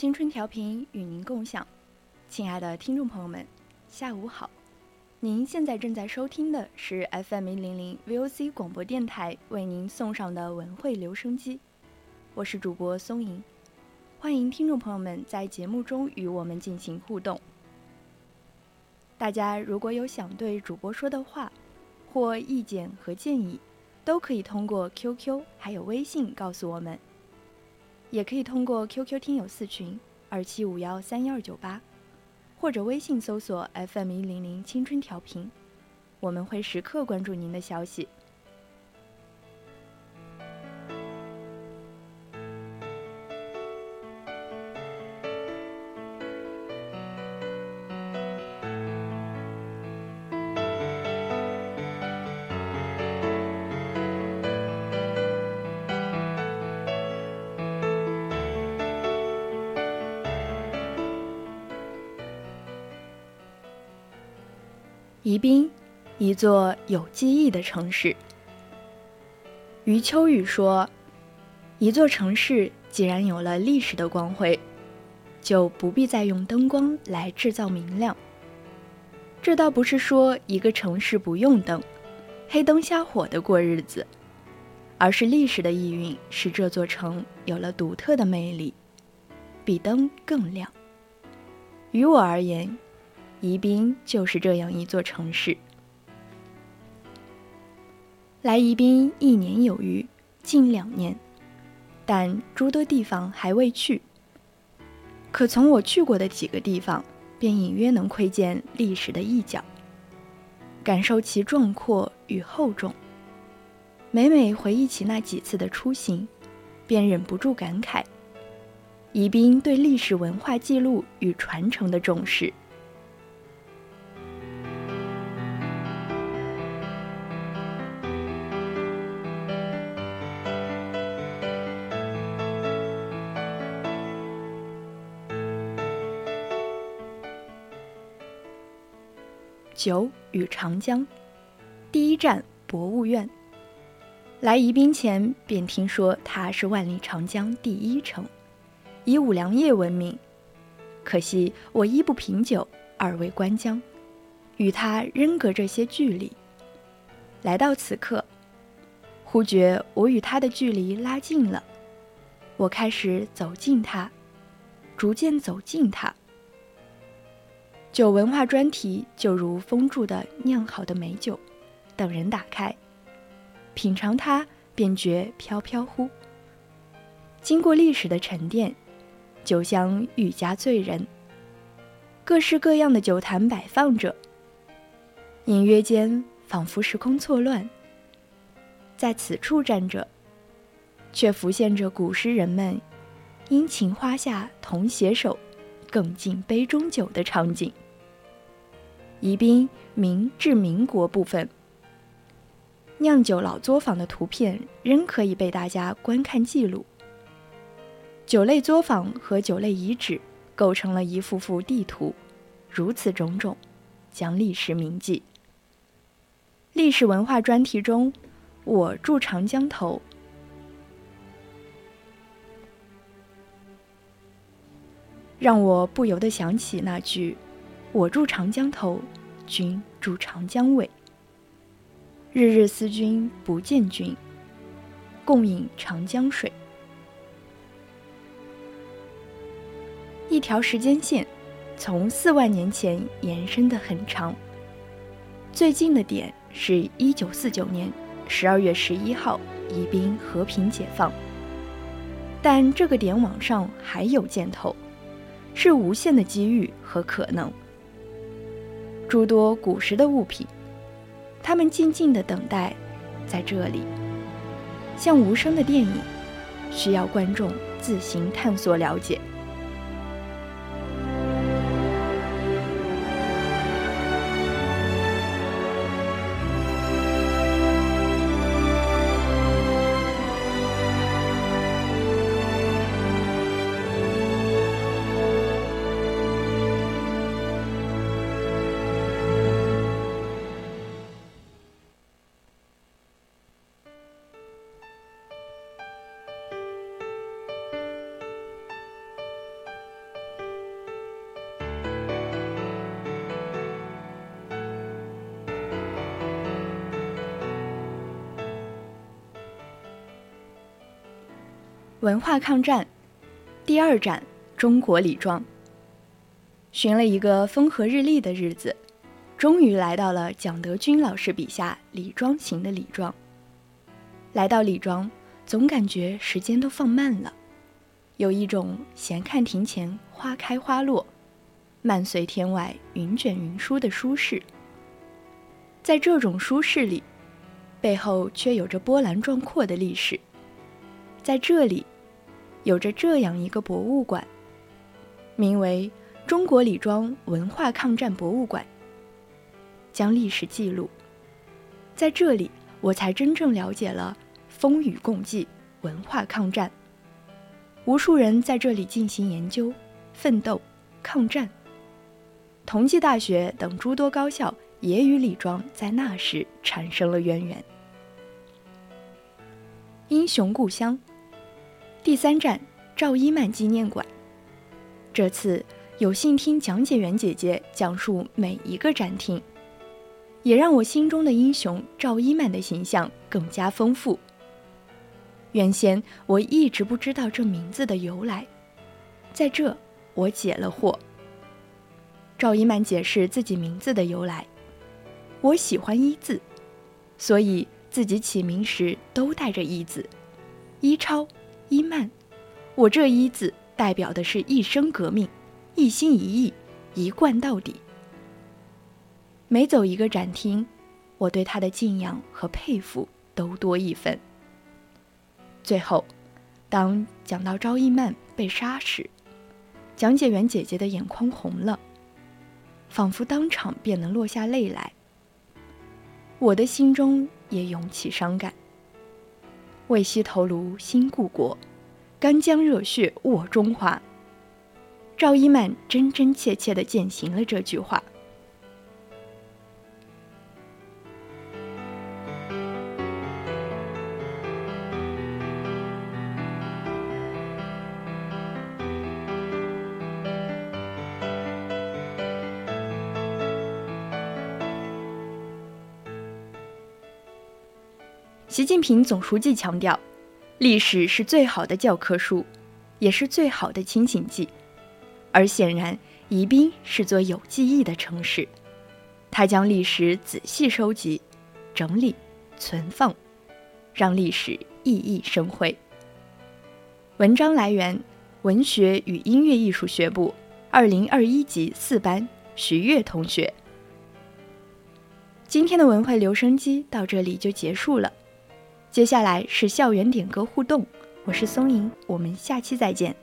青春调频与您共享，亲爱的听众朋友们，下午好。您现在正在收听的是 FM 一零零 VOC 广播电台为您送上的文汇留声机，我是主播松莹，欢迎听众朋友们在节目中与我们进行互动。大家如果有想对主播说的话，或意见和建议，都可以通过 QQ 还有微信告诉我们，也可以通过 QQ 听友四群二七五幺三幺二九八。或者微信搜索 FM 一零零青春调频，我们会时刻关注您的消息。宜宾，一座有记忆的城市。余秋雨说：“一座城市既然有了历史的光辉，就不必再用灯光来制造明亮。这倒不是说一个城市不用灯，黑灯瞎火的过日子，而是历史的意蕴使这座城有了独特的魅力，比灯更亮。于我而言。”宜宾就是这样一座城市。来宜宾一年有余，近两年，但诸多地方还未去。可从我去过的几个地方，便隐约能窥见历史的一角，感受其壮阔与厚重。每每回忆起那几次的出行，便忍不住感慨：宜宾对历史文化记录与传承的重视。酒与长江，第一站博物院。来宜宾前便听说它是万里长江第一城，以五粮液闻名。可惜我一不品酒，二为观江，与它仍隔着些距离。来到此刻，忽觉我与它的距离拉近了。我开始走近它，逐渐走近它。酒文化专题就如封住的酿好的美酒，等人打开，品尝它便觉飘飘乎。经过历史的沉淀，酒香愈加醉人。各式各样的酒坛摆放着，隐约间仿佛时空错乱。在此处站着，却浮现着古诗人们殷勤花下同携手。更尽杯中酒的场景。宜宾明至民国部分酿酒老作坊的图片仍可以被大家观看记录。酒类作坊和酒类遗址构成了一幅幅地图，如此种种，将历史铭记。历史文化专题中，我住长江头。让我不由得想起那句：“我住长江头，君住长江尾。日日思君不见君，共饮长江水。”一条时间线从四万年前延伸的很长，最近的点是一九四九年十二月十一号，宜宾和平解放。但这个点往上还有箭头。是无限的机遇和可能，诸多古时的物品，它们静静的等待在这里，像无声的电影，需要观众自行探索了解。文化抗战，第二站中国李庄。寻了一个风和日丽的日子，终于来到了蒋德军老师笔下李庄行的李庄。来到李庄，总感觉时间都放慢了，有一种闲看庭前花开花落，漫随天外云卷云舒的舒适。在这种舒适里，背后却有着波澜壮阔的历史。在这里，有着这样一个博物馆，名为中国李庄文化抗战博物馆，将历史记录。在这里，我才真正了解了风雨共济、文化抗战。无数人在这里进行研究、奋斗、抗战。同济大学等诸多高校。也与李庄在那时产生了渊源。英雄故乡，第三站赵一曼纪念馆。这次有幸听讲解员姐姐讲述每一个展厅，也让我心中的英雄赵一曼的形象更加丰富。原先我一直不知道这名字的由来，在这我解了惑。赵一曼解释自己名字的由来。我喜欢一字，所以自己起名时都带着一字，一超、伊曼。我这一字代表的是一生革命，一心一意，一贯到底。每走一个展厅，我对他的敬仰和佩服都多一分。最后，当讲到赵一曼被杀时，讲解员姐姐的眼眶红了，仿佛当场便能落下泪来。我的心中也涌起伤感。为西头颅新故国，干将热血握中华。赵一曼真真切切地践行了这句话。习近平总书记强调，历史是最好的教科书，也是最好的清醒剂。而显然，宜宾是座有记忆的城市，他将历史仔细收集、整理、存放，让历史熠熠生辉。文章来源：文学与音乐艺术学部二零二一级四班徐悦同学。今天的文汇留声机到这里就结束了。接下来是校园点歌互动，我是松莹，我们下期再见。